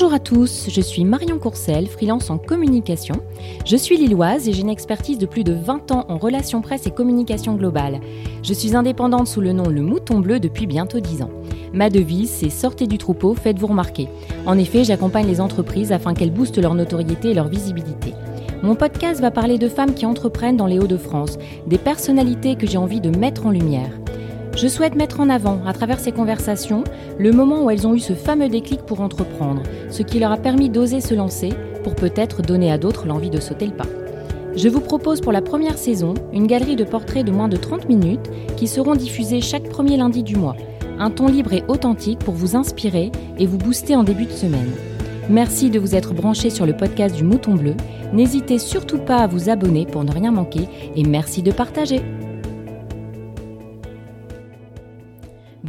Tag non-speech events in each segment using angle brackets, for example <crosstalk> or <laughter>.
Bonjour à tous, je suis Marion Courcel, freelance en communication. Je suis lilloise et j'ai une expertise de plus de 20 ans en relations presse et communication globale. Je suis indépendante sous le nom Le Mouton Bleu depuis bientôt 10 ans. Ma devise, c'est sortez du troupeau, faites-vous remarquer. En effet, j'accompagne les entreprises afin qu'elles boostent leur notoriété et leur visibilité. Mon podcast va parler de femmes qui entreprennent dans les Hauts-de-France, des personnalités que j'ai envie de mettre en lumière. Je souhaite mettre en avant, à travers ces conversations, le moment où elles ont eu ce fameux déclic pour entreprendre, ce qui leur a permis d'oser se lancer pour peut-être donner à d'autres l'envie de sauter le pas. Je vous propose pour la première saison une galerie de portraits de moins de 30 minutes qui seront diffusés chaque premier lundi du mois. Un ton libre et authentique pour vous inspirer et vous booster en début de semaine. Merci de vous être branché sur le podcast du Mouton Bleu. N'hésitez surtout pas à vous abonner pour ne rien manquer et merci de partager.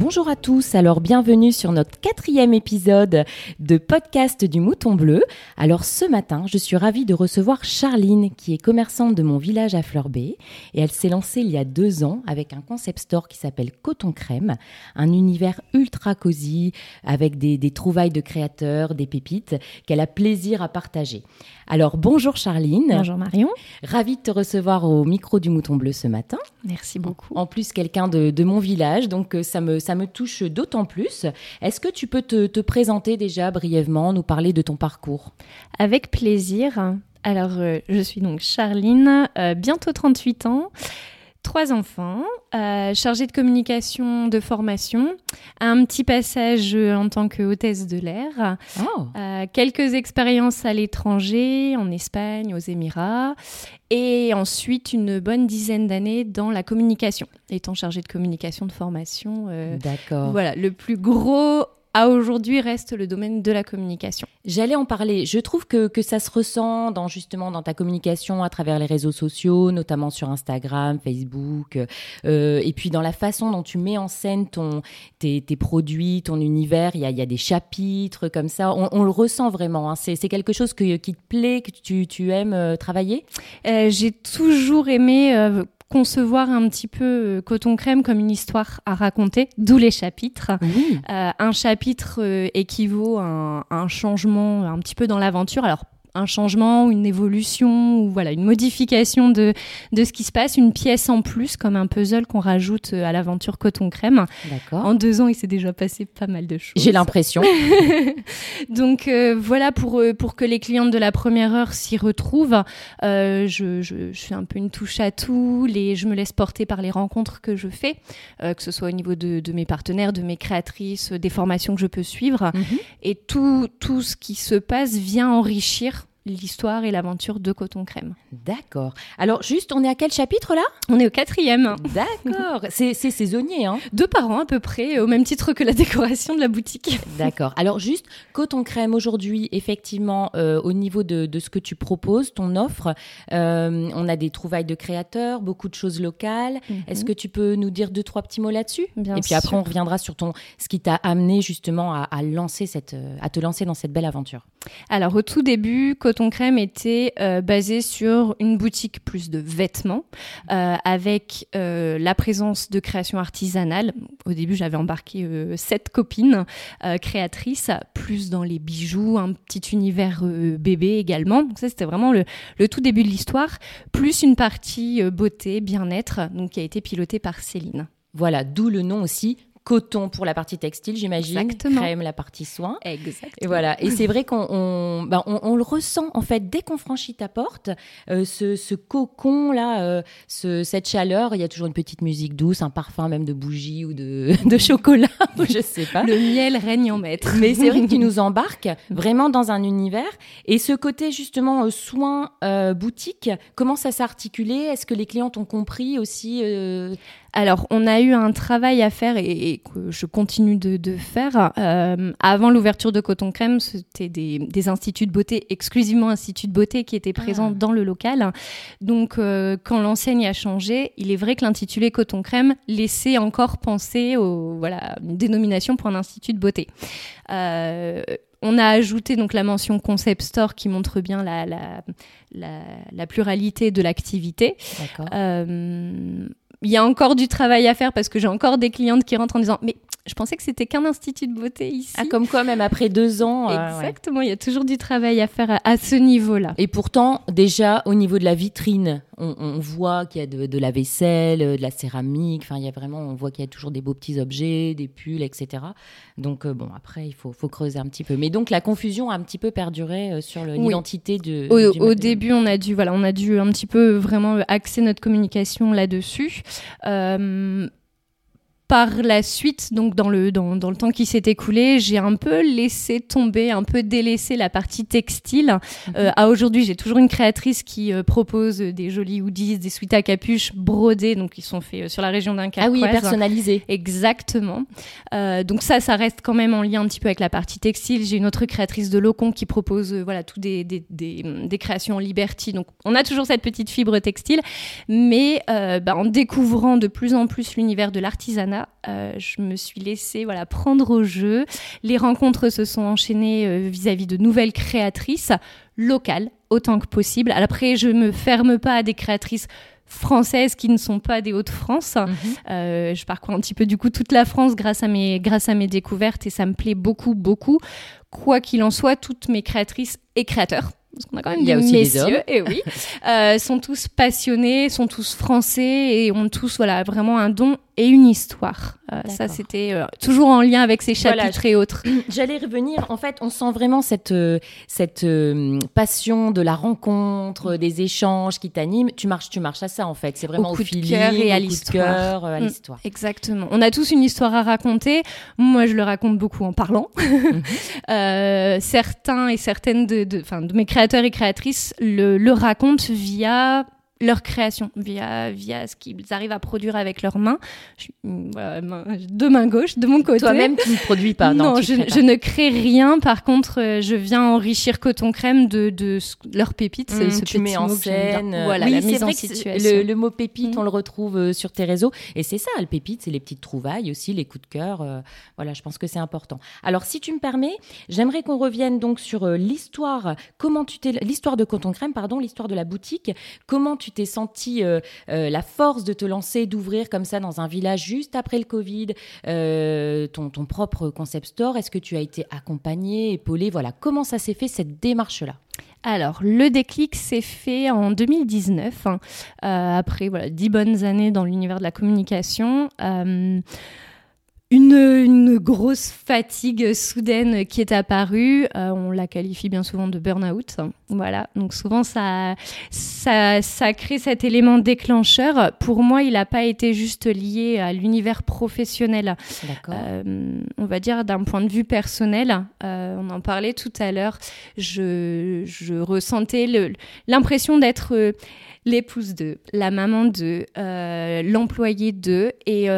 Bonjour à tous, alors bienvenue sur notre quatrième épisode de podcast du Mouton Bleu. Alors ce matin, je suis ravie de recevoir Charline qui est commerçante de mon village à Fleurbay et elle s'est lancée il y a deux ans avec un concept store qui s'appelle Coton Crème, un univers ultra cosy avec des, des trouvailles de créateurs, des pépites qu'elle a plaisir à partager. Alors bonjour Charline. Bonjour Marion. Ravie de te recevoir au micro du Mouton Bleu ce matin. Merci beaucoup. En plus quelqu'un de, de mon village, donc euh, ça me, ça me touche d'autant plus. Est-ce que tu peux te, te présenter déjà brièvement, nous parler de ton parcours? Avec plaisir. Alors, euh, je suis donc Charline, euh, bientôt 38 ans, trois enfants, euh, chargée de communication de formation, un petit passage en tant que hôtesse de l'air, Oh, euh, quelques expériences à l'étranger, en Espagne, aux Émirats, et ensuite une bonne dizaine d'années dans la communication, étant chargée de communication de formation. euh, d'accord. Voilà, le plus gros à aujourd'hui reste le domaine de la communication. J'allais en parler. Je trouve que, que ça se ressent dans justement dans ta communication à travers les réseaux sociaux, notamment sur Instagram, Facebook, euh, et puis dans la façon dont tu mets en scène ton, tes, tes produits, ton univers. Il y a, il y a des chapitres comme ça. On, on le ressent vraiment. hein. C'est c'est quelque chose que, qui te plaît, que tu, tu aimes euh, travailler? Euh, J'ai toujours aimé euh, concevoir un petit peu euh, Coton Crème comme une histoire à raconter, d'où les chapitres. Oui. Euh, un chapitre euh, équivaut à un, à un changement un petit peu dans l'aventure. Alors un changement, une évolution ou voilà une modification de de ce qui se passe, une pièce en plus comme un puzzle qu'on rajoute euh, à l'aventure Coton Crème. D'accord. En deux ans, il s'est déjà passé pas mal de choses. J'ai l'impression. <laughs> Donc euh, voilà pour euh, pour que les clientes de la première heure s'y retrouvent. Euh, je, je, je fais un peu une touche à tout. Les, je me laisse porter par les rencontres que je fais, euh, que ce soit au niveau de, de mes partenaires, de mes créatrices, des formations que je peux suivre. Mhm. Et tout tout ce qui se passe vient enrichir l'histoire et l'aventure de Coton Crème. D'accord. Alors juste, on est à quel chapitre là? On est au quatrième, D'accord. C'est saisonnier, hein? Deux par an à peu près, au même titre que la décoration de la boutique. D'accord. Alors juste, coton crème aujourd'hui, effectivement, euh, au niveau de, de ce que tu proposes, ton offre, euh, on a des trouvailles de créateurs, beaucoup de choses locales. Est-ce que tu peux nous dire deux trois petits mots là-dessus? Bien Et puis après, on reviendra sur ton ce qui t'a amené justement à, à lancer cette, à te lancer dans cette belle aventure. Alors au tout début, Coton Crème était euh, basé sur une boutique plus de vêtements, euh, avec euh, la présence de création artisanale. Au début, j'avais embarqué sept copines créatrices, plus dans les bijoux, un petit univers bébé également. Donc ça, c'était vraiment le, le tout début de l'histoire, plus une partie beauté, bien-être, donc qui a été pilotée par Céline. Voilà, d'où le nom aussi. Coton pour la partie textile, j'imagine. Exactement. Crème, la partie soin. Exactement. Et voilà. Et c'est vrai qu'on on, ben, on, on le ressent en fait dès qu'on franchit ta porte, euh, ce, ce cocon là, euh, ce, cette chaleur. Il y a toujours une petite musique douce, un parfum même de bougie ou de, <laughs> de chocolat, <laughs> je sais pas. Le miel règne en maître. Mais c'est vrai que tu <laughs> nous embarques vraiment dans un univers. Et ce côté justement euh, soin euh, boutique, comment ça s'est articulé? Est-ce que les clientes ont compris aussi Alors, on a eu un travail à faire et, et que je continue de, de faire. Euh, avant l'ouverture de Coton Crème, c'était des, des instituts de beauté, exclusivement instituts de beauté, qui étaient présents Ah. dans le local. Donc, euh, quand l'enseigne a changé, il est vrai que l'intitulé Coton Crème laissait encore penser au, voilà, une dénomination pour un institut de beauté. Euh, on a ajouté donc la mention concept store qui montre bien la, la, la, la pluralité de l'activité. D'accord. Euh, il y a encore du travail à faire parce que j'ai encore des clientes qui rentrent en disant mais je pensais que c'était qu'un institut de beauté ici. Ah, comme quoi, même après deux ans. Euh, Exactement, il y a toujours du travail à faire à, ce niveau-là. Et pourtant, déjà, au niveau de la vitrine, on, voit qu'il y a de, la vaisselle, de la céramique, enfin, il y a vraiment, on voit qu'il y a toujours des beaux petits objets, des pulls, etc. Donc, euh, bon, après, il faut, faut, creuser un petit peu. Mais donc, la confusion a un petit peu perduré euh, sur l'identité de. Au, au début, on a, dû, voilà, on a dû un petit peu vraiment axer notre communication là-dessus. Euh, par la suite, donc dans le, dans, dans le temps qui s'est écoulé, j'ai un peu laissé tomber, un peu délaissé la partie textile. Mhm. Euh, à aujourd'hui, j'ai toujours une créatrice qui euh, propose des jolis hoodies, des sweats à capuche brodés, donc ils sont faits euh, sur la région d'un Ah oui, personnalisés. Exactement. donc ça, ça reste quand même en lien un petit peu avec la partie textile. J'ai une autre créatrice de Locon qui propose voilà tout des, des, des, des, créations en liberty. Donc on a toujours cette petite fibre textile, mais bah, en découvrant de plus en plus l'univers de l'artisanat, euh, je me suis laissée voilà, prendre au jeu. Les rencontres se sont enchaînées euh, vis-à-vis de nouvelles créatrices locales autant que possible. Après, je me ferme pas à des créatrices françaises qui ne sont pas des Hauts-de-France. Mhm. Euh, je parcours un petit peu du coup toute la France grâce à mes grâce à mes découvertes et ça me plaît beaucoup beaucoup. Quoi qu'il en soit, toutes mes créatrices et créateurs parce qu'on a quand même des messieurs, et oui, <laughs> euh, sont tous passionnés, sont tous français et ont tous voilà vraiment un don et une histoire. Euh, ça, c'était euh, toujours en lien avec ces chapitres et autres. <clears throat> J'allais revenir. En fait, on sent vraiment cette cette passion de la rencontre, des échanges qui t'animent. Tu marches, tu marches à ça en fait. C'est vraiment au, coup de cœur et à l'histoire. Mm, exactement. On a tous une histoire à raconter. Moi, je le raconte beaucoup en parlant. <laughs> Mhm. certains et certaines de, de, de mes créateurs créateurs et créatrices le, le racontent via leur création via, via ce qu'ils arrivent à produire avec leurs mains. Je, de main gauche, de mon côté. Toi-même, tu ne produis pas. Non, je, ne crée rien. Par contre, euh, je viens enrichir Coton Crème de, de, leurs pépites. Mmh, ce tu mets en scène. Voilà, la mise en situation. Le, le, mot pépite, mmh. on le retrouve euh, sur tes réseaux. Et c'est ça, le pépite, c'est les petites trouvailles aussi, les coups de cœur. Euh, voilà, je pense que c'est important. Alors, si tu me permets, j'aimerais qu'on revienne donc sur l'histoire, comment tu l'histoire de Coton Crème, pardon, l'histoire de la boutique. Comment tu t'es senti euh, euh, la force de te lancer, d'ouvrir comme ça dans un village juste après le Covid, euh, ton, propre concept store Est-ce que tu as été accompagné, épaulé Voilà, comment ça s'est fait cette démarche-là? Alors, le déclic s'est fait en 2019, hein, après voilà, dix bonnes années dans l'univers de la communication une, grosse fatigue soudaine qui est apparue. Euh, on la qualifie bien souvent de burn-out. Voilà. Donc souvent, ça, ça, ça crée cet élément déclencheur. Pour moi, il n'a pas été juste lié à l'univers professionnel. Euh, on va dire d'un point de vue personnel. Euh, on en parlait tout à l'heure. Je, je ressentais l'impression d'être l'épouse de, la maman de, l'employé de. Et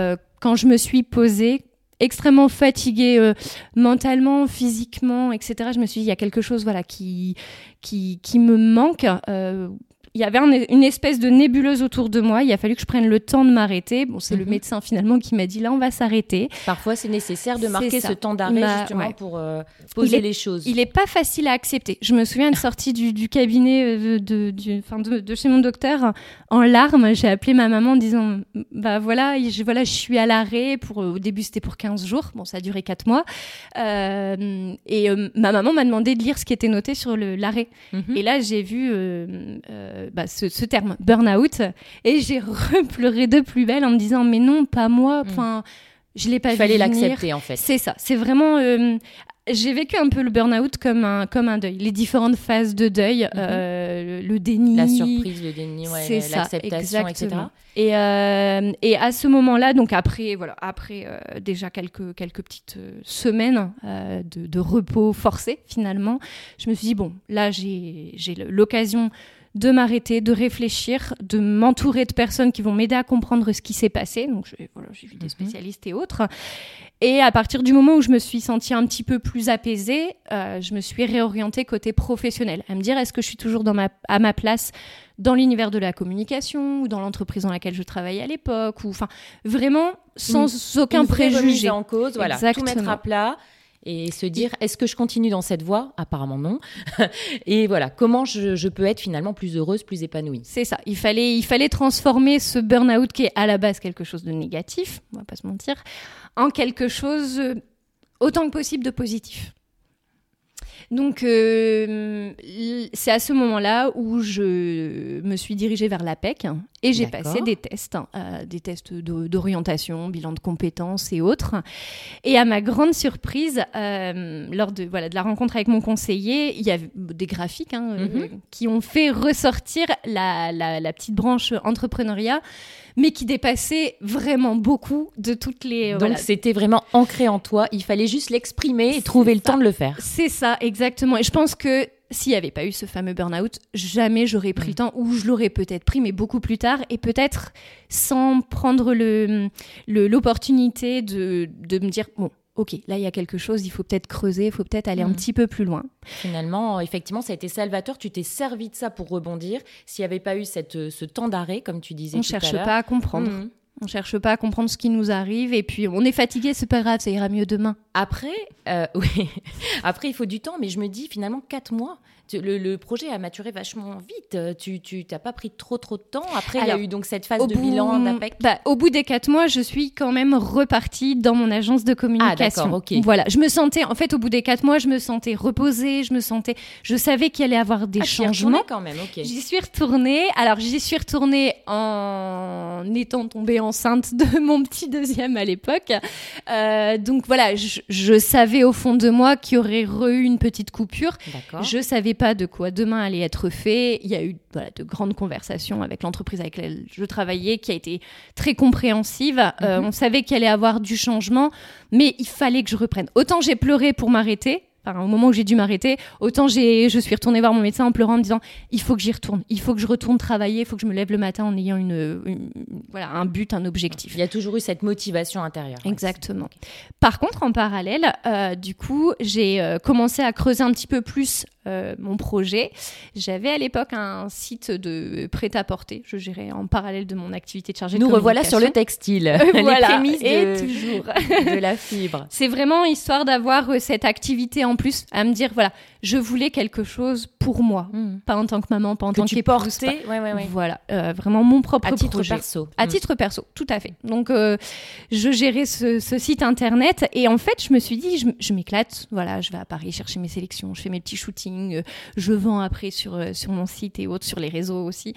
quand je me suis posée extrêmement fatiguée euh, mentalement, physiquement, etc. Je me suis dit, il y a quelque chose voilà, qui, qui, me manque. Euh, il y avait une espèce de nébuleuse autour de moi. Il a fallu que je prenne le temps de m'arrêter. Bon, c'est le mhm. médecin finalement qui m'a dit là, on va s'arrêter. Parfois, c'est nécessaire de marquer ce temps d'arrêt justement pour euh, poser les choses. Il n'est pas facile à accepter. Je me souviens de sortie du, du, cabinet euh, de, du, de, de, chez mon docteur en larmes. J'ai appelé ma maman en disant bah voilà, je, voilà, je suis à l'arrêt. Pour au début, c'était pour 15 jours. Bon, ça a duré 4 mois. Euh, et euh, ma maman m'a demandé de lire ce qui était noté sur l'arrêt. Mhm. Et là, j'ai vu euh, bah, ce, terme burn-out et j'ai repleuré de plus belle en me disant mais non pas moi mm. enfin je l'ai pas Il fallait l'accepter en fait. C'est ça. C'est vraiment. Euh, j'ai vécu un peu le burn-out comme un, comme un deuil, les différentes phases de deuil, mm-hmm. euh, le, déni. La surprise, le déni, ouais, l'acceptation, etc. Et, et à ce moment-là, donc après, voilà, après déjà quelques, quelques petites semaines de, de, repos forcé finalement, je me suis dit, bon, là j'ai l'occasion de m'arrêter, de réfléchir, de m'entourer de personnes qui vont m'aider à comprendre ce qui s'est passé. Donc, j'ai vu des mhm. spécialistes et autres. Et à partir du moment où je me suis sentie un petit peu plus apaisée, euh, je me suis réorientée côté professionnel, à me dire est-ce que je suis toujours dans ma, à ma place dans l'univers de la communication ou dans l'entreprise dans laquelle je travaillais à l'époque, ou enfin vraiment sans aucune aucun préjugé. en cause, voilà, tout mettre à plat et se dire est-ce que je continue dans cette voie? Apparemment non. <laughs> et voilà, comment je, peux être finalement plus heureuse, plus épanouie? C'est ça. Il fallait, il fallait transformer ce burn-out qui est à la base quelque chose de négatif, on va pas se mentir, en quelque chose euh, autant que possible de positif. Donc, euh, c'est à ce moment-là où je me suis dirigée vers l'APEC et j'ai passé des tests, euh, des tests d'orientation, bilan de compétences et autres. Et à ma grande surprise, euh, lors de, voilà, de la rencontre avec mon conseiller, il y avait des graphiques hein, mhm. qui ont fait ressortir la, la petite branche entrepreneuriat mais qui dépassait vraiment beaucoup de toutes les. Euh, Donc c'était vraiment ancré en toi. Il fallait juste l'exprimer et trouver le temps de le faire. C'est ça, exactement. Et je pense que s'il n'y avait pas eu ce fameux burn-out, jamais j'aurais pris le mm. temps, ou je l'aurais peut-être pris, mais beaucoup plus tard, et peut-être sans prendre l'opportunité de, de me dire, bon, ok, là il y a quelque chose, il faut peut-être creuser, il faut peut-être aller un mm. petit peu plus loin. Finalement, effectivement, ça a été salvateur. Tu t'es servi de ça pour rebondir. S'il n'y avait pas eu cette, ce temps d'arrêt, comme tu disais, on ne cherche pas à comprendre. Mm. On cherche pas à comprendre ce qui nous arrive et puis on est fatigué, c'est pas grave, ça ira mieux demain. Après, euh, <laughs> oui, après il faut du temps, mais je me dis finalement quatre mois le, projet a maturé vachement vite. Tu t'as pas pris trop trop de temps. Après, il y a eu donc cette phase de bilan d'APEC. Bah, au bout des quatre mois, je suis quand même repartie dans mon agence de communication. Ah, ok. Voilà, je me sentais en fait au bout des quatre mois, je me sentais reposée, je me sentais, je savais qu'il allait y avoir des ah, changements. quand même, ok. J'y suis retournée. Alors j'y suis retournée en étant tombée enceinte de <laughs> mon petit deuxième à l'époque. Euh, donc voilà, je, je, savais au fond de moi qu'il y aurait eu une petite coupure. Je savais pas de quoi demain allait être fait. Il y a eu de grandes conversations avec l'entreprise avec laquelle je travaillais qui a été très compréhensive. Euh, mhm. on savait qu'il allait avoir du changement, mais il fallait que je reprenne. Autant j'ai pleuré pour m'arrêter, au moment où j'ai dû m'arrêter, autant j'ai, je suis retournée voir mon médecin en pleurant en me disant il faut que j'y retourne, il faut que je retourne travailler, il faut que je me lève le matin en ayant une, voilà, un but, un objectif. Il y a toujours eu cette motivation intérieure. Exactement. Par contre, en parallèle, euh, du coup, j'ai euh, commencé à creuser un petit peu plus euh, mon projet. J'avais à l'époque un site de prêt-à-porter, je gérais en parallèle de mon activité de chargée Nous de revoilà sur le textile. <laughs> voilà, Les et toujours <laughs> de la fibre. C'est vraiment histoire d'avoir cette activité en plus à me dire voilà, je voulais quelque chose pour moi, hmm. pas en tant que maman, pas en tant qu'épouse. Ouais, ouais, ouais. Voilà, euh, vraiment mon propre à titre projet. perso. À hmm. titre perso, tout à fait. Donc euh, je gérais ce, site internet et en fait je me suis dit je, m'éclate. Voilà, je vais à Paris chercher mes sélections, je fais mes petits shootings, euh, je vends après sur sur mon site et autres sur les réseaux aussi.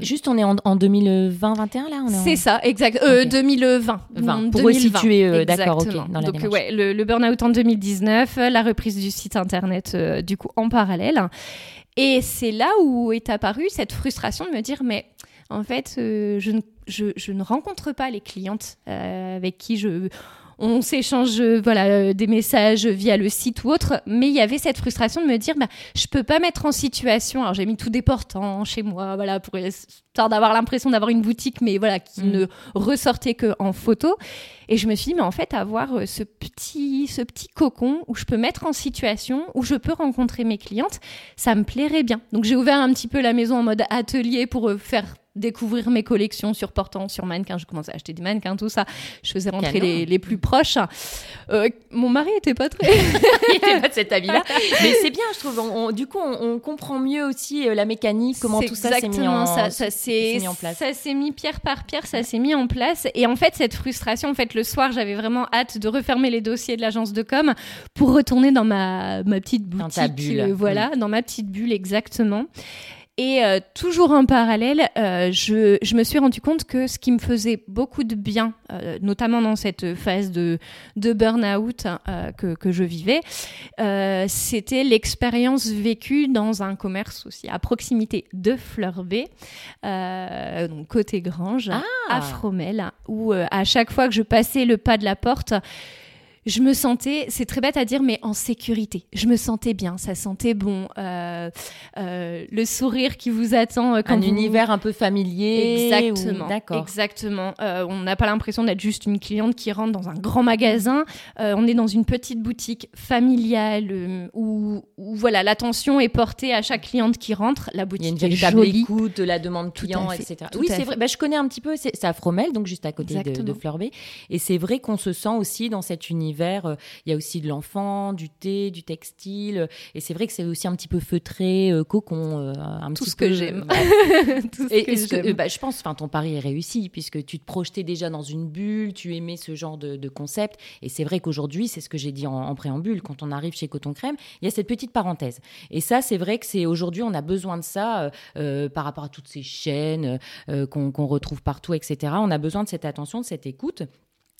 Juste on est en, 2020-21 là. C'est ça, exact. 2020. 20. Pour resituer, d'accord, ok. Dans Donc ouais, le, le burn-out en 2019 la reprise du site internet euh, du coup en parallèle. Et c'est là où est apparue cette frustration de me dire mais en fait euh, je, ne, je, ne rencontre pas les clientes euh, avec qui je on s'échange voilà des messages via le site ou autre, mais il y avait cette frustration de me dire bah je peux pas mettre en situation. Alors j'ai mis tout des portants chez moi, voilà pour d'avoir l'impression d'avoir une boutique, mais voilà qui mm. ne ressortait que en photo. Et je me suis dit mais en fait avoir euh, ce petit ce petit cocon où je peux mettre en situation où je peux rencontrer mes clientes, ça me plairait bien. Donc j'ai ouvert un petit peu la maison en mode atelier pour euh, faire découvrir mes collections sur portant, sur mannequins. Je commençais à acheter des mannequins, tout ça. Je faisais rentrer les, les, plus proches. Euh, mon mari était pas très. <laughs> il était pas de cet avis-là. <laughs> Mais c'est bien, je trouve. du coup, on, comprend mieux aussi la mécanique, comment tout ça s'est mis, en, ça, ça mis en place. Ça s'est mis pierre par pierre, ça s'est mis en place. Et en fait, cette frustration, en fait, le soir, j'avais vraiment hâte de refermer les dossiers de l'agence de com pour retourner dans ma, ma petite boutique. Dans ta bulle. Euh, voilà, dans ma petite bulle, exactement. Et euh, toujours en parallèle, euh, je, je, me suis rendu compte que ce qui me faisait beaucoup de bien, euh, notamment dans cette phase de, de burn-out que, que, je vivais, c'était l'expérience vécue dans un commerce aussi à proximité de Fleur B, donc côté Grange, ah. à Fromel, où à chaque fois que je passais le pas de la porte, je me sentais, c'est très bête à dire, mais en sécurité. Je me sentais bien, ça sentait bon. Euh, euh, le sourire qui vous attend euh, quand un univers un peu familier. Exactement. D'accord. Exactement. on n'a pas l'impression d'être juste une cliente qui rentre dans un grand magasin. on est dans une petite boutique familiale où, voilà l'attention est portée à chaque cliente qui rentre. La boutique Il y a une véritable écoute de la demande client, etc. oui, c'est vrai. Bah, je connais un petit peu. C'est à Fromel, donc juste à côté de, de Et c'est vrai qu'on se sent aussi dans cet univers univers, il y a aussi de l'enfant, du thé, du textile. Et c'est vrai que c'est aussi un petit peu feutré, cocon. un Tout petit ce peu, que j'aime. <laughs> Tout ce Et que est-ce que- j'aime. bah, je pense, enfin, ton pari est réussi puisque tu te projetais déjà dans une bulle, tu aimais ce genre de, de concept. Et c'est vrai qu'aujourd'hui, c'est ce que j'ai dit en, en préambule, quand on arrive chez Coton Crème, il y a cette petite parenthèse. Et ça, c'est vrai que c'est aujourd'hui, on a besoin de ça euh, euh, par rapport à toutes ces chaînes euh, qu'on qu'on retrouve partout, etc. On a besoin de cette attention, de cette écoute.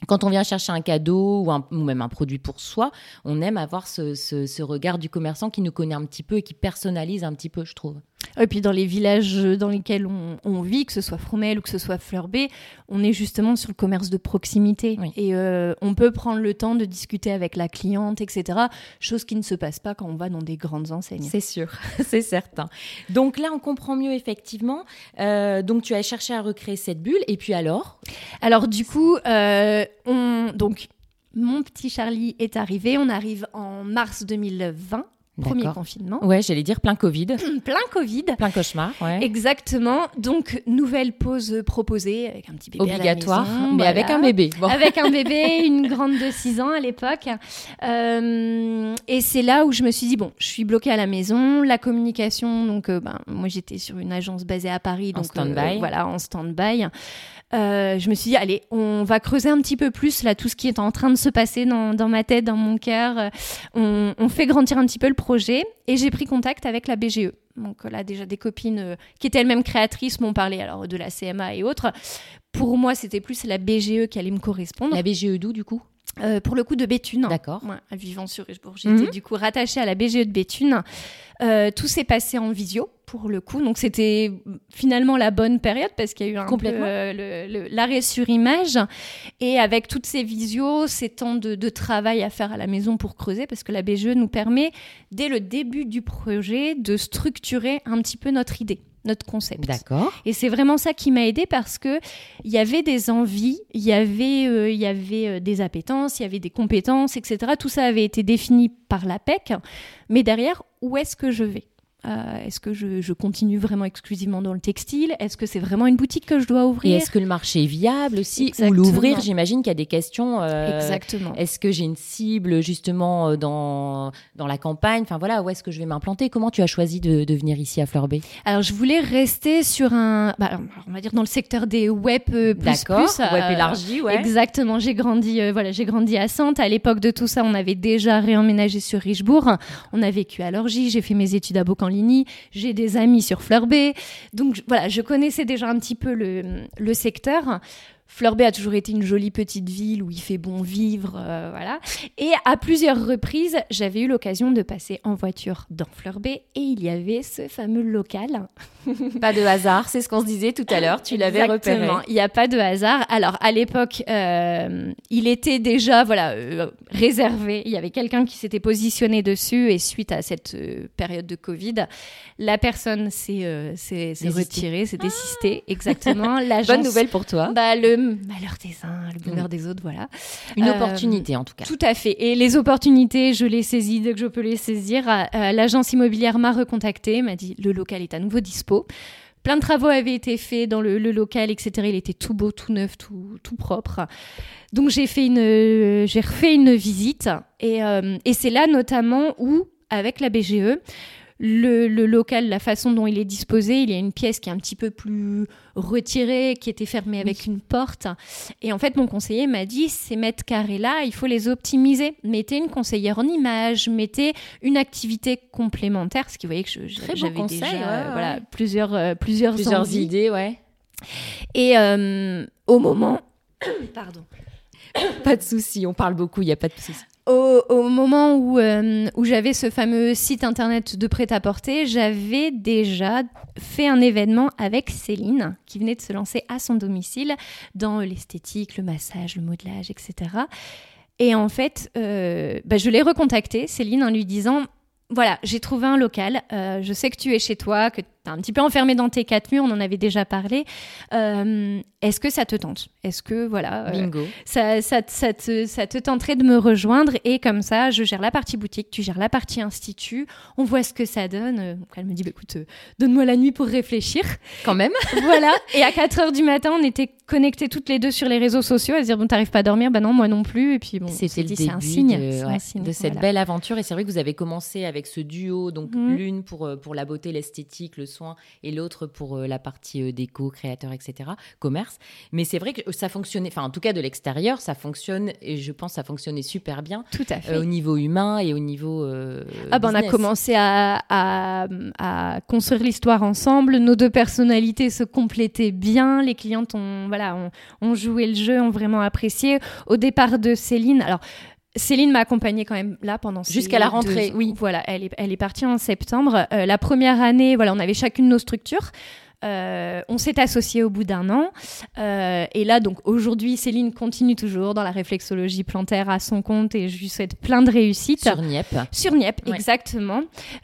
Quand on vient chercher un cadeau ou, même un produit pour soi, on aime avoir ce, ce- ce regard du commerçant qui nous connaît un petit peu et qui personnalise un petit peu, je trouve. Et puis dans les villages dans lesquels on, on vit, que ce soit Fromelles ou que ce soit Fleurbé, on est justement sur le commerce de proximité. Oui. Et euh, on peut prendre le temps de discuter avec la cliente, etc. Chose qui ne se passe pas quand on va dans des grandes enseignes. C'est sûr, <laughs> c'est certain. Donc là, on comprend mieux effectivement. Euh, donc tu as cherché à recréer cette bulle, et puis alors? Alors du coup, euh, on, donc, mon petit Charlie est arrivé. On arrive en mars 2020, premier confinement. Ouais, j'allais dire plein Covid, <clears throat> Plein Covid. plein cauchemar, ouais. Exactement. Donc, nouvelle pause proposée avec un petit bébé à la Obligatoire, maison, mais voilà. avec un bébé. Bon. Avec un bébé, <laughs> une grande de 6 ans à l'époque. Euh, et c'est là où je me suis dit, bon, je suis bloquée à la maison. La communication, donc, euh, ben, moi j'étais sur une agence basée à Paris. En Donc, euh, stand-by. voilà, en stand-by. Je me suis dit, allez, on va creuser un petit peu plus là tout ce qui est en train de se passer dans, dans ma tête, dans mon cœur. On, on fait grandir un petit peu le projet et j'ai pris contact avec la BGE. Donc là, déjà des copines euh, qui étaient elles-mêmes créatrices m'ont parlé alors de la CMA et autres. Pour moi, c'était plus la BGE qui allait me correspondre. La BGE d'où du coup? Euh, pour le coup de Béthune. D'accord. Vivant sur Richebourg, j'étais Mhm. du coup rattachée à la BGE de Béthune. Euh, tout s'est passé en visio pour le coup, donc c'était finalement la bonne période parce qu'il y a eu un Complètement. euh, l'arrêt sur image et avec toutes ces visios, ces temps de, de travail à faire à la maison pour creuser parce que la BGE nous permet dès le début du projet de structurer un petit peu notre idée, notre concept. D'accord. Et c'est vraiment ça qui m'a aidé parce que il y avait des envies, il y avait, euh, y avait euh, des appétences, il y avait des compétences, etc. Tout ça avait été défini par l'APEC. Mais derrière, où est-ce que je vais? Euh, Est-ce que je, je continue vraiment exclusivement dans le textile? Est-ce que c'est vraiment une boutique que je dois Et ouvrir? est-ce que le marché est viable aussi Exactement. Ou l'ouvrir, j'imagine qu'il y a des questions. euh, Exactement. Est-ce que j'ai une cible justement euh, dans, dans la campagne? Enfin voilà, où est-ce que je vais m'implanter? Comment tu as choisi de, de venir ici à Fleurbé Alors, je voulais rester sur un, bah, on va dire dans le secteur des web plus D'accord. plus, Web euh, élargi, ouais. Exactement, j'ai grandi, voilà, j'ai grandi à Sainte. À l'époque de tout ça, on avait déjà réemménagé sur Richebourg. On a vécu à Lorgy, j'ai fait mes études à J'ai des amis sur Fleurbé. Donc je- voilà, je connaissais déjà un petit peu le secteur. Fleurbé a toujours été une jolie petite ville où il fait bon vivre, euh, voilà. Et à plusieurs reprises, j'avais eu l'occasion de passer en voiture dans Fleurbé et il y avait ce fameux local <laughs> Pas de hasard, c'est ce qu'on se disait tout à l'heure. Tu l'avais repéré. Il n'y a pas de hasard. Alors, à l'époque, euh, il était déjà voilà euh, réservé. Il y avait quelqu'un qui s'était positionné dessus et suite à cette période de Covid, la personne s'est s'est- s'est Désistée. retirée, s'est désistée. Exactement. <laughs> Bonne nouvelle pour toi. Bah, le malheur des uns, le bonheur des autres, voilà. Une Euh, opportunité en tout cas. Tout à fait. Et les opportunités, je les saisis dès que je peux les saisir. Euh, L'agence immobilière m'a recontacté, m'a dit le local est à nouveau dispo. Plein de travaux avaient été faits dans le, le local, etc. Il était tout beau, tout neuf, tout, tout propre. Donc j'ai fait une, euh, j'ai refait une visite et, euh, et c'est là notamment où, avec la BGE, le, le local, la façon dont il est disposé, il y a une pièce qui est un petit peu plus retirée, qui était fermée avec une porte. Et en fait, mon conseiller m'a dit, ces mètres carrés-là, il faut les optimiser. Mettez une conseillère en image, mettez une activité complémentaire, ce qui que je- Très beau j'avais déjà ouais, euh, ouais. voilà, plusieurs, euh, plusieurs, Plusieurs idées, ouais. Et euh, au moment... <coughs> Pardon. <coughs> Pas de souci, on parle beaucoup, il n'y a pas de souci. Au, moment où, euh, où j'avais ce fameux site internet de prêt-à-porter, j'avais déjà fait un événement avec Céline, qui venait de se lancer à son domicile dans l'esthétique, le massage, le modelage, etc. Et en fait, euh, bah, je l'ai recontactée, Céline, en lui disant voilà, j'ai trouvé un local. euh, je sais que tu es chez toi, que un petit peu enfermé dans tes quatre murs, on en avait déjà parlé. Euh, est-ce que ça te tente? Est-ce que, voilà, euh, Bingo. Ça, ça, ça, te, ça te tenterait de me rejoindre? Et comme ça, je gère la partie boutique, tu gères la partie institut, on voit ce que ça donne. Donc elle me dit, bah, écoute, donne-moi la nuit pour réfléchir. Quand même. <laughs> voilà. Et à 4 heures du matin, on était connectés toutes les deux sur les réseaux sociaux à se dire, bon, t'arrives pas à dormir? Bah non, moi non plus. Et puis bon, c'était début un signe, de, cette belle aventure. Et c'est vrai que vous avez commencé avec ce duo, donc mhm. l'une pour, pour la beauté, l'esthétique, le soin, et l'autre pour la partie déco, créateur, etc., commerce. Mais c'est vrai que ça fonctionnait, enfin en tout cas de l'extérieur, ça fonctionne et je pense que ça fonctionnait super bien. Tout à fait. au niveau humain et au niveau. ah ben on a commencé à, à, à construire l'histoire ensemble. Nos deux personnalités se complétaient bien. Les clientes ont, voilà, ont, ont joué le jeu, ont vraiment apprécié. Au départ de Céline, alors Céline m'a accompagnée quand même là pendant jusqu'à la rentrée. Oui, voilà, elle est, elle est partie en septembre. Euh, la première année, voilà, on avait chacune nos structures. Euh, on s'est associé au bout d'un an. Euh, et là, donc aujourd'hui, Céline continue toujours dans la réflexologie plantaire à son compte et je lui souhaite plein de réussite. Sur Niep. Sur Niep, exactement.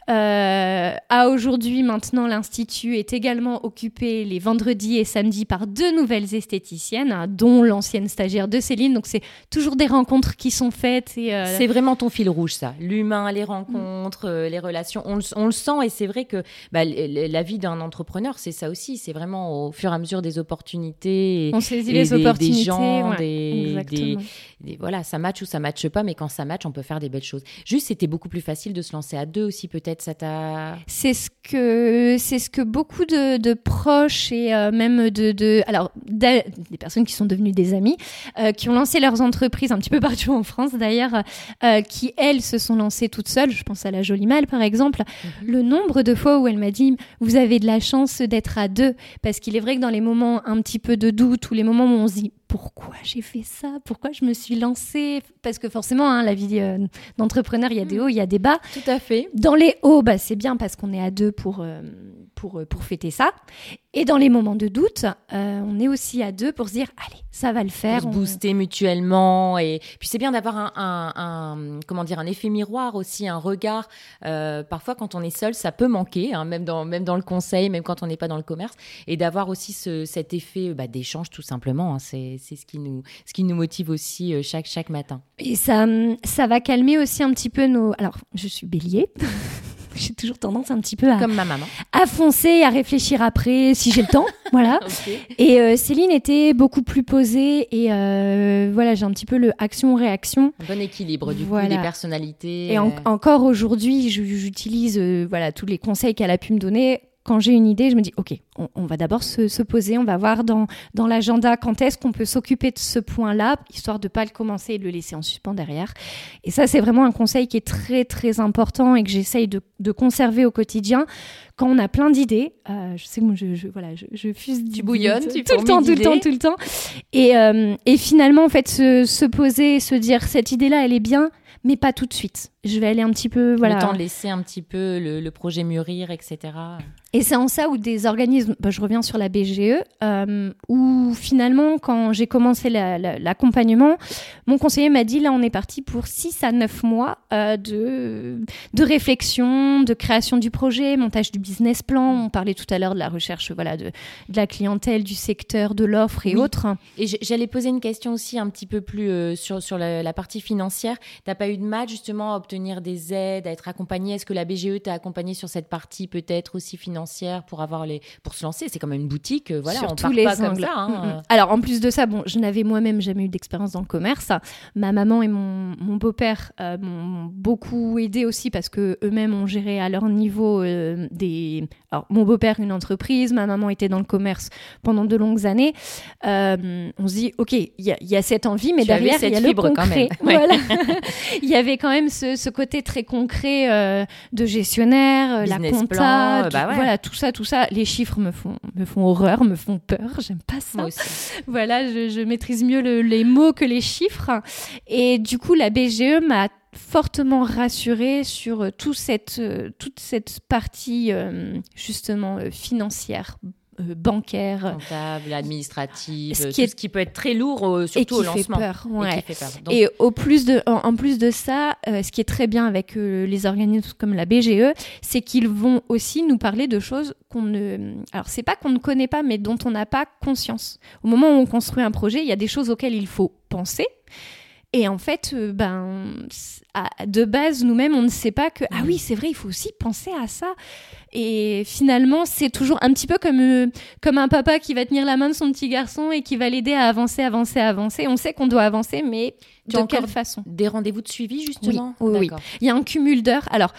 Euh, à aujourd'hui, maintenant, l'Institut est également occupé les vendredis et samedis par deux nouvelles esthéticiennes, hein, dont l'ancienne stagiaire de Céline. Donc c'est toujours des rencontres qui sont faites. C'est vraiment ton fil rouge, ça. L'humain, les rencontres, les relations. On, le sent et c'est vrai que bah, la vie d'un entrepreneur, c'est ça aussi. C'est vraiment au fur et à mesure des opportunités. On saisit les opportunités. Des gens, des, voilà, ça match ou ça matche pas, mais quand ça match, on peut faire des belles choses. Juste, c'était beaucoup plus facile de se lancer à deux aussi, peut-être. Ça t'a. C'est ce que c'est ce que beaucoup de, proches et euh, même de, de alors des personnes qui sont devenues des amis, euh, qui ont lancé leurs entreprises un petit peu partout en France d'ailleurs, euh, qui elles se sont lancées toutes seules. Je pense à la Jolie Mal par exemple. Mhm. Le nombre de fois où elle m'a dit vous avez de la chance d'être à deux. Parce qu'il est vrai que dans les moments un petit peu de doute ou les moments où on se dit pourquoi j'ai fait ça? Pourquoi je me suis lancée? Parce que forcément, hein, la vie euh, d'entrepreneur, il y a des mm. hauts, il y a des bas. Tout à fait. Dans les hauts, bah, c'est bien parce qu'on est à deux pour, euh, pour, euh, pour fêter ça. Et dans les moments de doute, on est aussi à deux pour se dire, allez, ça va le faire. Pour se booster mutuellement. Et puis c'est bien d'avoir un, un, comment dire, un effet miroir aussi, un regard. parfois, quand on est seul, ça peut manquer, hein, même, dans, même dans le conseil, même quand on n'est pas dans le commerce. Et d'avoir aussi ce, cet effet bah, d'échange, tout simplement. Hein, c'est c'est ce qui nous, ce qui nous motive aussi euh, chaque, chaque matin. Et ça, ça va calmer aussi un petit peu nos. Alors, je suis bélier. <laughs> j'ai toujours tendance un petit peu à comme ma maman. à foncer à réfléchir après si j'ai le temps <laughs> voilà. Et euh, Céline était beaucoup plus posée et euh, voilà j'ai un petit peu le action réaction un bon équilibre du coup des personnalités et encore aujourd'hui j'utilise voilà tous les conseils qu'elle a pu me donner quand j'ai une idée, je me dis, OK, on, va d'abord se, poser, on va voir dans, dans l'agenda quand est-ce qu'on peut s'occuper de ce point-là, histoire de ne pas le commencer et de le laisser en suspens derrière. Et ça, c'est vraiment un conseil qui est très, très important et que j'essaye de, conserver au quotidien. Quand on a plein d'idées, euh, je sais que je, je, voilà, je, fuse du bouillon, tout, le temps, tout le temps, tout le temps. Et, euh, et finalement, en fait, se, se poser, se dire, cette idée-là, elle est bien, mais pas tout de suite. Je vais aller un petit peu, voilà. Le temps de laisser un petit peu le, projet mûrir, etc. Et c'est en ça où des organismes, bah, je reviens sur la BGE, euh, où finalement, quand j'ai commencé l'accompagnement, mon conseiller m'a dit, là, on est parti pour 6 à 9 mois euh, de, de réflexion, de création du projet, montage du business plan. On parlait tout à l'heure de la recherche voilà, de, de, la clientèle, du secteur, de l'offre et autres. Et j'allais poser une question aussi un petit peu plus euh, sur, sur la, la partie financière. Tu n'as pas eu de mal justement à obtenir des aides, à être accompagné Est-ce que la BGE t'a accompagné sur cette partie peut-être aussi financière pour avoir les pour se lancer? C'est quand même une boutique, euh, voilà, sur on tous les pas angles. comme ça. Hein. Mm, mm. Alors en plus de ça, bon, je n'avais moi-même jamais eu d'expérience dans le commerce. Ma maman et mon, beau-père euh, m'ont beaucoup aidé aussi parce que eux-mêmes ont géré à leur niveau euh, des. Alors mon beau-père une entreprise, ma maman était dans le commerce pendant de longues années. on se dit ok, il y, a cette envie, mais derrière il y a le concret. <laughs> Voilà. <laughs> il y avait quand même ce, côté très concret euh, de gestionnaire, euh, la compta, euh, bah voilà, tout ça, tout ça. Les chiffres me font, me font horreur, me font peur. J'aime pas ça. <laughs> Voilà, je, maîtrise mieux les mots que les chiffres. Et du coup, la BGE m'a fortement rassurée sur tout cette, toute cette partie justement financière bancaire, comptable, administratif, ce qui, tout ce qui peut être très lourd, surtout au lancement. Peur, Et, qui fait peur. et au plus de, en, plus de ça, ce qui est très bien avec les organismes comme la BGE, c'est qu'ils vont aussi nous parler de choses qu'on ne, alors c'est pas qu'on ne connaît pas, mais dont on n'a pas conscience. Au moment où on construit un projet, il y a des choses auxquelles il faut penser. Et en fait, euh, ben, de base, nous-mêmes, on ne sait pas que, ah oui, c'est vrai, il faut aussi penser à ça. Et finalement, c'est toujours un petit peu comme, euh, comme un papa qui va tenir la main de son petit garçon et qui va l'aider à avancer, avancer, avancer. On sait qu'on doit avancer, mais de quelle façon? Des rendez-vous de suivi, justement? Oui, oui. Il y a un cumul d'heures. Alors,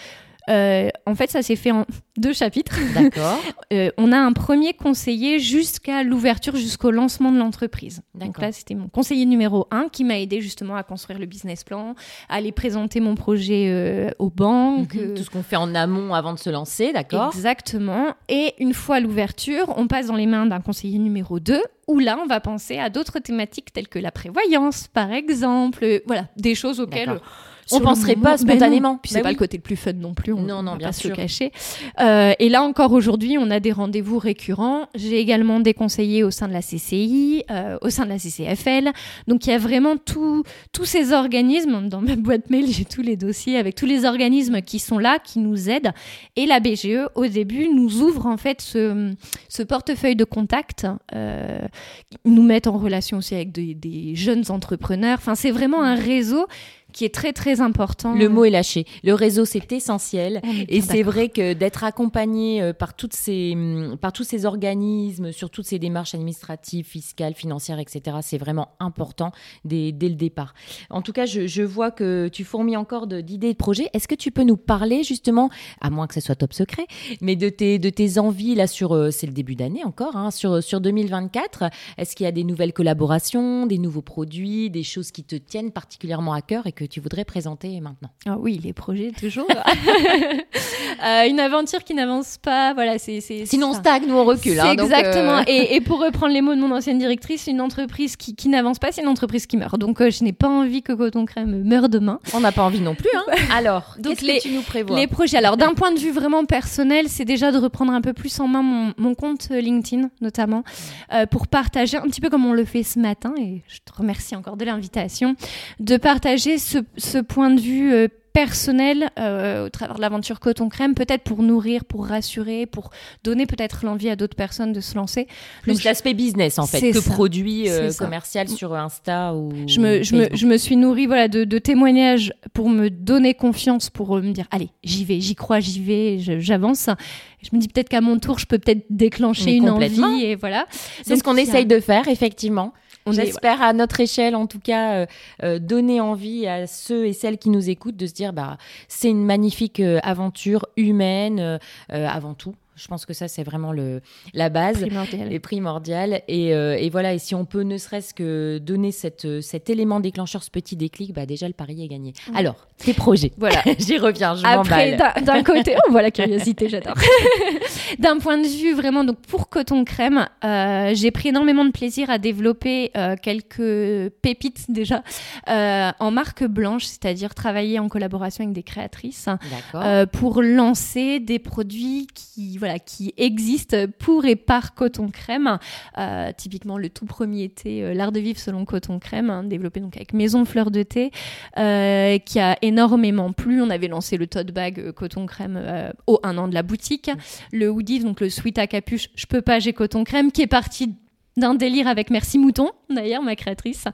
euh, en fait, ça s'est fait en <laughs> deux chapitres. D'accord. <laughs> Euh, on a un premier conseiller jusqu'à l'ouverture, jusqu'au lancement de l'entreprise. Donc là, c'était mon conseiller numéro un qui m'a aidé justement à construire le business plan, à aller présenter mon projet euh, aux banques. Mhm. Tout ce qu'on fait en amont avant de se lancer, d'accord Exactement. Et une fois l'ouverture, on passe dans les mains d'un conseiller numéro 2 où là, on va penser à d'autres thématiques telles que la prévoyance, par exemple. Voilà, des choses auxquelles on penserait pas spontanément. Puis c'est bah pas le côté le plus fun non plus. On, non, non, bien sûr. Se cacher. Euh, et là encore aujourd'hui, on a des rendez-vous récurrents. J'ai également des conseillers au sein de la CCI, euh, au sein de la CCFL. Donc il y a vraiment tous ces organismes. Dans ma boîte mail, j'ai tous les dossiers avec tous les organismes qui sont là, qui nous aident. Et la BGE, au début, nous ouvre en fait ce, ce portefeuille de contacts, euh, nous met en relation aussi avec des, des jeunes entrepreneurs. Enfin, c'est vraiment un réseau qui est très très important. Le mot est lâché. Le réseau c'est essentiel et c'est vrai que d'être accompagné euh, par toutes ces mm, par tous ces organismes sur toutes ces démarches administratives, fiscales, financières, etc. C'est vraiment important dès, dès, le départ. En tout cas, je, je vois que tu fourmis encore d'idées de, projets. Est-ce que tu peux nous parler justement, à moins que ce soit top secret, mais de tes de tes envies là sur euh, c'est le début d'année encore hein, sur sur 2024. Est-ce qu'il y a des nouvelles collaborations, des nouveaux produits, des choses qui te tiennent particulièrement à cœur et que tu voudrais présenter maintenant ah Oui, les projets, toujours. <laughs> <laughs> Euh, une aventure qui n'avance pas, voilà, c'est. Sinon, on stagne ou on recule. Hein, exactement. Euh, <laughs> et, pour reprendre les mots de mon ancienne directrice, une entreprise qui, qui n'avance pas, c'est une entreprise qui meurt. Donc, euh, je n'ai pas envie que Coton Crème meure demain. On n'a pas envie non plus. Hein. Alors, qu'est-ce que tu nous prévois Les projets. Alors, d'un point de vue vraiment personnel, c'est déjà de reprendre un peu plus en main mon, mon compte LinkedIn, notamment, pour partager un petit peu comme on le fait ce matin. Et je te remercie encore de l'invitation, de partager ce, point de vue euh, personnel euh, au travers de l'aventure Coton Crème, peut-être pour nourrir, pour rassurer, pour donner peut-être l'envie à d'autres personnes de se lancer. Plus l'aspect business en fait que produit euh, commercial sur Insta ou je me, je me, je me, suis nourrie voilà, de, de, témoignages pour me donner confiance, pour me dire allez, j'y vais, j'y crois, j'y vais, j'avance. Je me dis peut-être qu'à mon tour, je peux peut-être déclencher une envie et voilà. C'est ce qu'on essaye de faire effectivement. On espère à notre échelle, en tout cas, euh, euh, donner envie à ceux et celles qui nous écoutent de se dire, bah, c'est une magnifique euh, aventure humaine avant tout. Je pense que ça, c'est vraiment le, la base primordial. et primordial. Et, euh, et, voilà, et si on peut ne serait-ce que donner cette, cet élément déclencheur, ce petit déclic, bah déjà le pari est gagné. Alors, tes projets. Voilà, <laughs> j'y reviens, je Après, d'un côté, on voit la curiosité, j'adore. <laughs> d'un point de vue vraiment, donc pour Coton Crème, euh, j'ai pris énormément de plaisir à développer euh, quelques pépites déjà en marque blanche, c'est-à-dire travailler en collaboration avec des créatrices pour lancer des produits qui, voilà, qui existe pour et par Coton Crème. Euh, typiquement, le tout premier était euh, l'art de vivre selon Coton Crème, hein, développé donc avec Maison Fleur de Thé, euh, qui a énormément plu. On avait lancé le tote bag Coton Crème au un an de la boutique, le hoodie, donc le sweat à capuche, je peux pas, j'ai Coton Crème, qui est parti d'un délire avec Merci Mouton, <laughs> d'ailleurs, ma créatrice.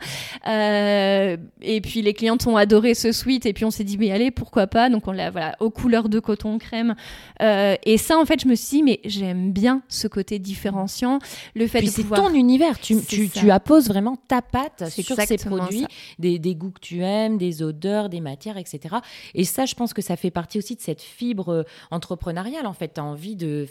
Euh, et puis les clientes ont adoré ce sweat et puis on s'est dit, mais allez, pourquoi pas? Donc on l'a voilà, aux couleurs de coton crème. Euh, et ça, en fait, je me suis dit, mais j'aime bien ce côté différenciant. Le fait puis c'est ton univers, tu, tu, tu, apposes vraiment ta patte sur ces produits, des, des, goûts que tu aimes, des odeurs, des matières, etc. Et ça, je pense que ça fait partie aussi de cette fibre euh, entrepreneuriale, en fait. Tu as envie de...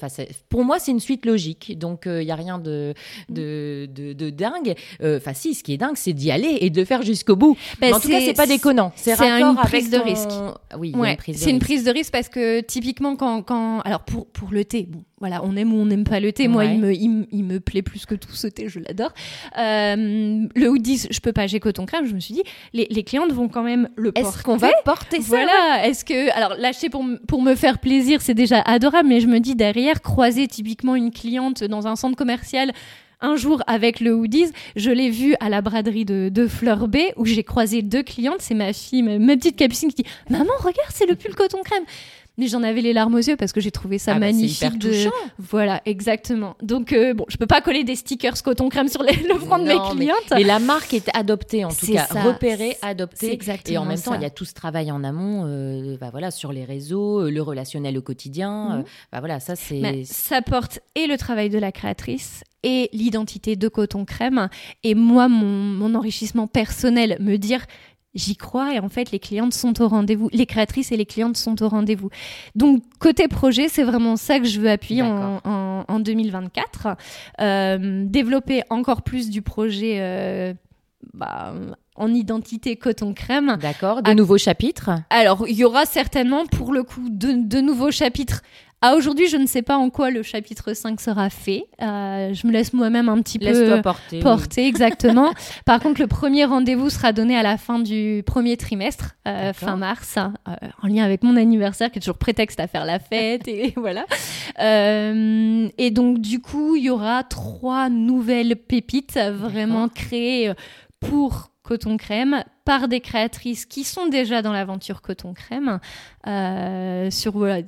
Pour moi, c'est une suite logique, donc il n'y a rien de, de, de, de dingue. Enfin si, ce qui est dingue, c'est d'y aller et de le faire jusqu'au bout. Ben, en tout cas, c'est- pas déconnant. C'est une prise de ton- risque. Oui, Ouais, c'est une prise de risque parce que typiquement quand, quand alors pour pour le thé, bon voilà, on aime ou on n'aime pas le thé. Moi, il me il, me- il me plaît plus que tout ce thé, je l'adore. Euh, le hoodies, je peux pas, j'ai coton crème. Je me suis dit, les, les clientes vont quand même le porter. Est-ce qu'on va porter ça Voilà, est-ce que alors l'acheter pour pour me faire plaisir, c'est déjà adorable, mais je me dis derrière croiser typiquement une cliente dans un centre commercial. Un jour avec le hoodies, je l'ai vu à la braderie de, de Fleur B où j'ai croisé deux clientes. C'est ma fille, ma, ma petite capucine qui dit Maman, regarde, c'est le pull coton crème. Mais j'en avais les larmes aux yeux parce que j'ai trouvé ça Ah bah, c'est magnifique. hyper de- touchant. Voilà, exactement. Donc, euh, bon, je peux pas coller des stickers coton crème sur les- le front de mes mais- clientes. Mais la marque est adoptée en tout cas, ça. repérée, adoptée. exactement Et en même temps, il y a tout ce travail en amont, euh, bah voilà, sur les réseaux, euh, le relationnel au quotidien. Mhm. euh, bah voilà, ça c'est. Ça porte et le travail de la créatrice et l'identité de Coton Crème. Et moi, mon, mon enrichissement personnel, me dire j'y crois et en fait les clientes sont au rendez-vous. Les créatrices et les clientes sont au rendez-vous. Donc côté projet, c'est vraiment ça que je veux appuyer en, en- en 2024. Euh, développer encore plus du projet euh, bah, en identité Coton Crème. D'accord, de Ah. nouveaux chapitres. Alors, il y aura certainement pour le coup de, de nouveaux chapitres. À aujourd'hui, je ne sais pas en quoi le chapitre 5 sera fait. Euh, je me laisse moi-même un petit peu porter. oui. porter, <laughs> exactement. Par contre, le premier rendez-vous sera donné à la fin du premier trimestre, euh, fin mars, euh, en lien avec mon anniversaire, qui est toujours prétexte à faire la fête, et <laughs> voilà. Euh, et donc, du coup, il y aura trois nouvelles pépites vraiment créées pour Coton Crème par des créatrices qui sont déjà dans l'aventure Coton Crème. Euh, sur voilà,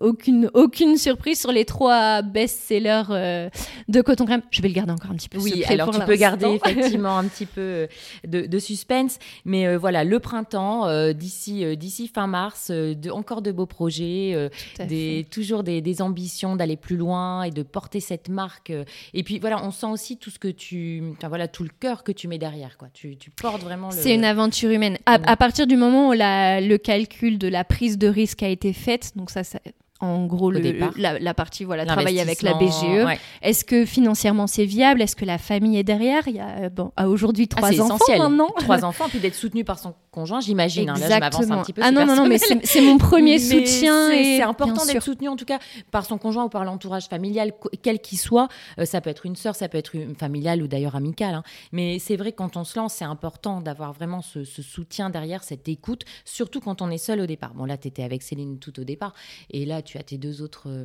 aucune aucune surprise sur les trois best-sellers euh, de Coton Crème. Je vais le garder encore un petit peu Oui, alors pour tu peux garder effectivement un <laughs> petit peu euh, de, de suspense, mais euh, voilà, le printemps, d'ici d'ici fin mars, de, encore de beaux projets, des, toujours des, des ambitions d'aller plus loin et de porter cette marque. et puis voilà, on sent aussi tout ce que tu, enfin voilà, tout le cœur que tu mets derrière, quoi. Tu, tu portes vraiment. C'est une aventure humaine. À, Ouais. à partir du moment où la- le calcul de la prise de risque a été faite, donc ça, ça- en gros, le- la, la partie, voilà, travailler avec la BGE. ouais. Est-ce que financièrement c'est viable? Est-ce que la famille est derrière? Il y a, euh, bon, à aujourd'hui, Ah, trois c'est enfants maintenant. <laughs> Trois enfants, puis d'être soutenu par son conjoint, j'imagine. hein. Là, je m'avance un petit peu. ah non, non, non, mais c'est mon premier <laughs> soutien. c'est- et C'est important d'être soutenu, en tout cas, par son conjoint ou par l'entourage familial, quel qu'il soit. Euh, ça peut être une sœur, ça peut être une familiale ou d'ailleurs amicale. hein. Mais c'est vrai quand on se lance, c'est important d'avoir vraiment ce, ce soutien derrière, cette écoute, surtout quand on est seul au départ. Bon, là, tu étais avec Céline tout au départ. Et là, tu as tes deux autres euh,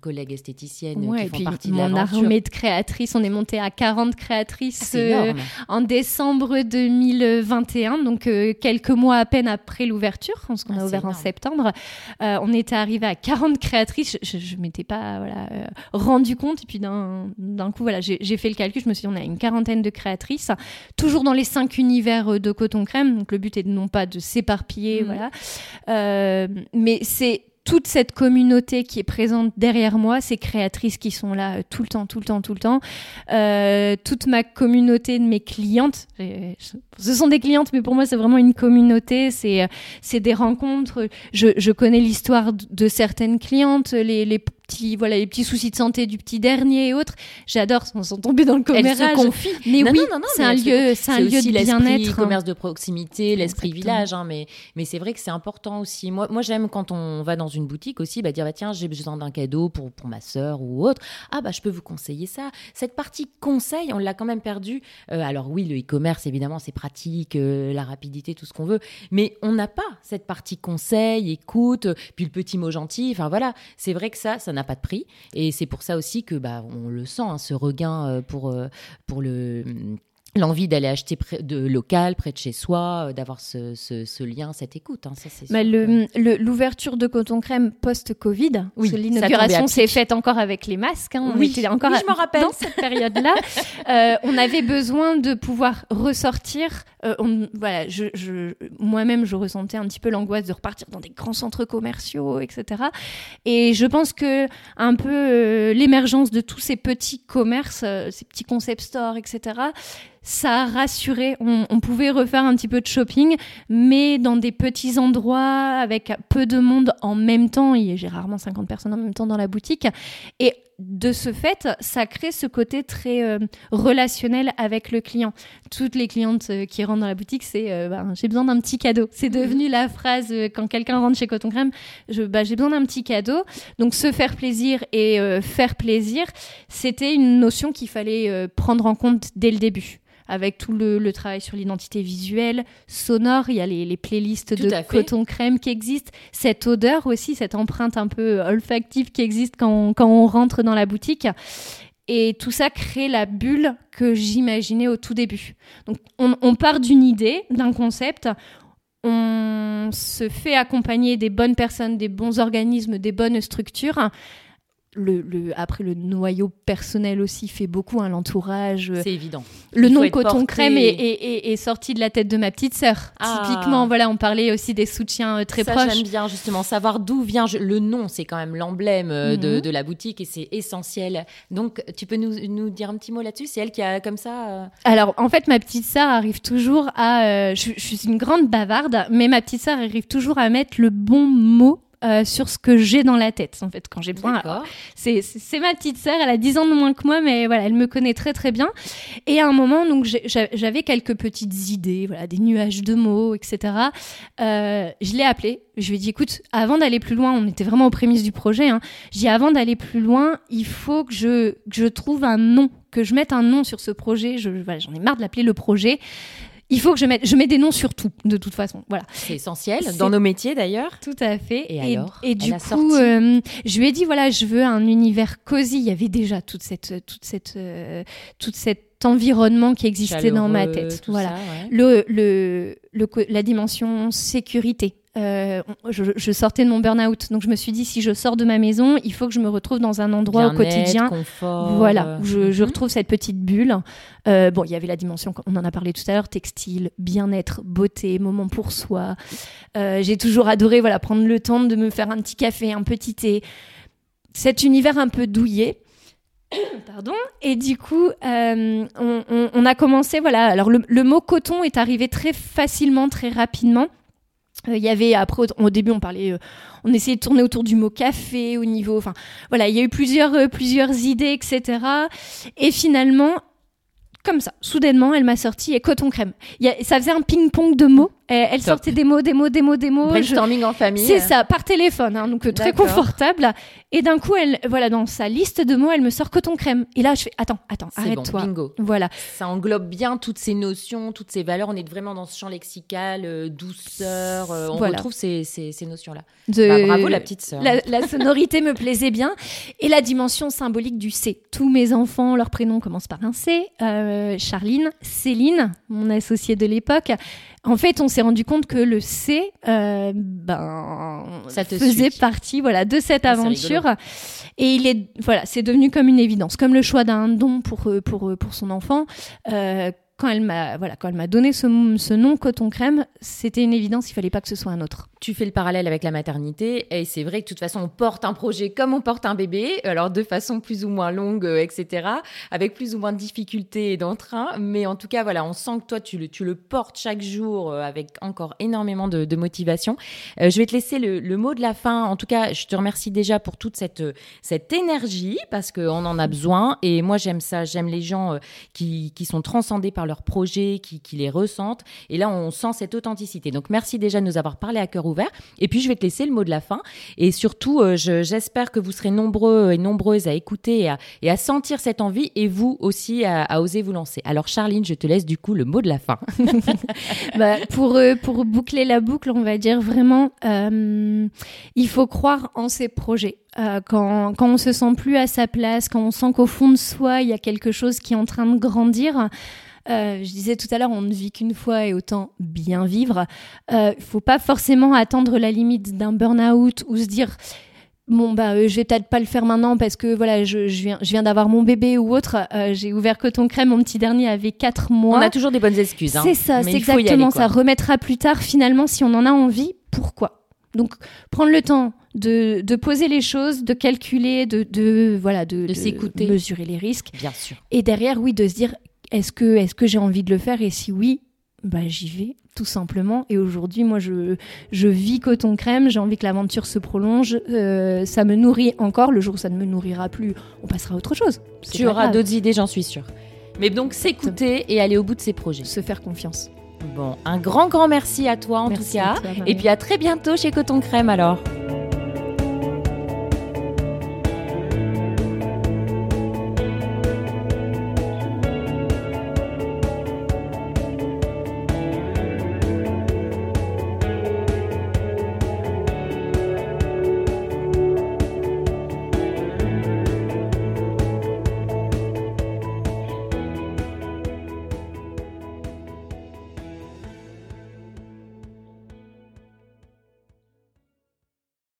collègues esthéticiennes Ouais, qui et font puis partie de mon armée de créatrices, on est monté à 40 créatrices Ah, euh, en décembre 2021, donc euh, quelques mois à peine après l'ouverture, parce qu'on Ah, a ouvert en septembre. Euh, on était arrivé à 40 créatrices. Je, je m'étais pas voilà, rendu compte. Et puis d'un coup, voilà, j'ai fait le calcul. Je me suis dit, on a une quarantaine de créatrices, toujours dans les cinq univers de coton crème. Donc le but est non pas de s'éparpiller, Mhm. voilà. Mais c'est toute cette communauté qui est présente derrière moi, ces créatrices qui sont là euh, tout le temps, tout le temps, tout le temps, euh, toute ma communauté de mes clientes. j'ai- Ce sont des clientes, mais pour moi c'est vraiment une communauté. C'est euh, c'est des rencontres. Je, je connais l'histoire de certaines clientes, les, les petits voilà les petits soucis de santé du petit dernier et autres. J'adore sans sans tomber dans le Elle commérage. se confie. Mais Non, oui, c'est un lieu, c'est un lieu aussi de bien-être. hein. commerce de proximité, l'esprit village, hein, mais, mais c'est vrai que c'est important aussi. Moi, moi j'aime quand on va dans une boutique aussi, bah, dire bah, tiens, j'ai besoin d'un cadeau pour, pour ma sœur ou autre. Ah, bah, je peux vous conseiller ça. Cette partie conseil, on l'a quand même perdu. Euh, alors, oui, le e-commerce, évidemment, c'est pratique, euh, la rapidité, tout ce qu'on veut, mais on n'a pas cette partie conseil, écoute, puis le petit mot gentil. Enfin, voilà, c'est vrai que ça, ça n'a pas de prix. Et c'est pour ça aussi que bah, on le sent, hein, ce regain euh, pour, euh, pour le l'envie d'aller acheter près de local près de chez soi euh, d'avoir ce, ce, ce lien cette écoute hein, ça Mais le- le- l'ouverture de Coton Crème post-Covid, Oui, l'inauguration s'est faite encore avec les masques. hein, on Oui, était encore oui, je me rappelle. dans cette période-là. <laughs> Euh, on avait besoin de pouvoir ressortir. euh, on- voilà, je, je- moi-même, je ressentais un petit peu l'angoisse de repartir dans des grands centres commerciaux, etc. Et je pense que un peu euh, l'émergence de tous ces petits commerces, ces petits concept stores, etc. Ça a rassuré. On, on pouvait refaire un petit peu de shopping, mais dans des petits endroits avec peu de monde en même temps. Il y a- J'ai rarement 50 personnes en même temps dans la boutique. Et de ce fait, ça crée ce côté très euh, relationnel avec le client. Toutes les clientes euh, qui rentrent dans la boutique, c'est ben, j'ai besoin d'un petit cadeau. C'est mmh. devenu la phrase quand quelqu'un rentre chez Coton Crème, bah, j'ai besoin d'un petit cadeau. Donc se faire plaisir et faire plaisir, c'était une notion qu'il fallait prendre en compte dès le début avec tout le, travail sur l'identité visuelle, sonore. Il y a les, playlists de coton crème qui existent. Cette odeur aussi, cette empreinte un peu olfactive qui existe quand on, rentre dans la boutique. Et tout ça crée la bulle que j'imaginais au tout début. Donc on, on part d'une idée, d'un concept, on se fait accompagner des bonnes personnes, des bons organismes, des bonnes structures le, après le noyau personnel aussi fait beaucoup hein, l'entourage euh, c'est évident. le nom coton crème est, sorti de la tête de ma petite sœur. Ah. typiquement voilà on parlait aussi des soutiens euh, très ça, proches. j'aime bien justement savoir d'où vient le nom c'est quand même l'emblème euh, mhm. de, la boutique et c'est essentiel. Donc tu peux nous, dire un petit mot là-dessus? C'est elle qui a comme ça alors en fait ma petite sœur arrive toujours à je, je suis une grande bavarde mais ma petite sœur arrive toujours à mettre le bon mot euh, sur ce que j'ai dans la tête, en fait, quand j'ai besoin. C'est ma petite sœur, elle a 10 ans de moins que moi, mais voilà, elle me connaît très très bien. Et à un moment, donc j'avais quelques petites idées, voilà, des nuages de mots, etc. Euh, je l'ai appelée. Je lui ai dit, écoute, avant d'aller plus loin, on était vraiment aux prémices du projet. Hein, j'ai dit, avant d'aller plus loin, il faut que je, que je trouve un nom, que je mette un nom sur ce projet. J'en voilà, ai marre de l'appeler le projet il faut que je mette, je mets des noms sur tout, de toute façon. Voilà. C'est essentiel dans nos métiers d'ailleurs. Tout à fait. Et, alors? Et du coup, euh, je lui ai dit voilà, je veux un univers cosy. Il y avait déjà toute cette, toute cette, euh, toute cet environnement qui existait dans ma tête. Voilà. le, le, la dimension sécurité. Euh, je, sortais de mon burn-out. Donc je me suis dit, si je sors de ma maison, il faut que je me retrouve dans un endroit au quotidien. Voilà, où je, je, mhm. retrouve cette petite bulle. Euh, bon, il y avait la dimension, on en a parlé tout à l'heure, textile, bien-être, beauté, moment pour soi. Euh, j'ai toujours adoré voilà, prendre le temps de me faire un petit café, un petit thé. Cet univers un peu douillet. <coughs> Pardon. Et du coup, on, on, a commencé, voilà. Alors, le, le, mot coton est arrivé très facilement, très rapidement. Euh, il y avait après au, début on parlait euh, on essayait de tourner autour du mot café au niveau enfin voilà il y a eu plusieurs euh, plusieurs idées etc et finalement comme ça soudainement elle m'a sorti et coton crème ça faisait un ping pong de mots elle sortait des mots, des mots, des mots, des mots. Brainstorming en famille. C'est ça, par téléphone, hein, donc très confortable. Et d'un coup, elle, voilà, dans sa liste de mots, elle me sort coton crème. Et là, je fais, attends, attends, arrête-toi. Bon, bingo. Voilà. Ça englobe bien toutes ces notions, toutes ces valeurs. On est vraiment dans ce champ lexical, euh, douceur. Euh, on retrouve ces, ces, ces notions-là. Bah, bravo la petite sœur. La, sonorité me plaisait bien. Et la dimension symbolique du C. Tous mes enfants, leur prénom commence par un C. Euh, Charline, Céline, mon associée de l'époque. En fait, on s'est rendu compte que le C, euh, ben, ça faisait partie, voilà, de cette aventure. Et il est, voilà, c'est devenu comme une évidence, comme le choix d'un don pour euh, pour euh, pour son enfant. Euh, quand elle m'a voilà, quand elle m'a donné ce, ce, nom coton crème, c'était une évidence, il fallait pas que ce soit un autre. Tu fais le parallèle avec la maternité et c'est vrai que de toute façon on porte un projet comme on porte un bébé, alors de façon plus ou moins longue, euh, etc., avec plus ou moins de difficultés et d'entrain, mais en tout cas voilà, on sent que toi tu le, tu le portes chaque jour euh, avec encore énormément de, motivation. Euh, je vais te laisser le, le, mot de la fin. En tout cas, je te remercie déjà pour toute cette cette énergie parce qu'on en a besoin et moi j'aime ça, j'aime les gens qui, qui sont transcendés par leur leurs projets, qui, les ressentent. Et là, on sent cette authenticité. Donc, merci déjà de nous avoir parlé à cœur ouvert. Et puis, je vais te laisser le mot de la fin. Et surtout, euh, j'espère que vous serez nombreux et nombreuses à écouter et à, sentir cette envie et vous aussi à, oser vous lancer. Alors, Charline, je te laisse du coup le mot de la fin. <laughs> <laughs> Bah, pour, euh, pour boucler la boucle, on va dire vraiment, euh, il faut croire en ses projets. quand, quand on se sent plus à sa place, quand on sent qu'au fond de soi, il y a quelque chose qui est en train de grandir, euh, je disais tout à l'heure, on ne vit qu'une fois et autant bien vivre. Il euh, faut pas forcément attendre la limite d'un burn-out ou se dire bon bah euh, je vais peut-être pas le faire maintenant parce que voilà je, je viens je viens d'avoir mon bébé ou autre. J'ai ouvert coton crème mon petit dernier avait 4 mois. On a toujours des bonnes excuses hein. c'est ça c'est exactement ça. Remettra plus tard finalement si on en a envie pourquoi? Donc prendre le temps de, de poser les choses de calculer de, de voilà de, de s'écouter. mesurer les risques. Bien sûr. Et derrière oui de se dire est-ce que, est que j'ai envie de le faire? Et si oui, bah, j'y vais tout simplement. Et aujourd'hui, moi, je, je vis coton crème, j'ai envie que l'aventure se prolonge. Euh, ça me nourrit encore. Le jour où ça ne me nourrira plus, on passera à autre chose. Tu auras d'autres idées, j'en suis sûre. Mais donc, s'écouter et aller au bout de ses projets. Se faire confiance. Bon, un grand, grand merci à toi en tout cas. et puis à très bientôt chez Coton Crème alors.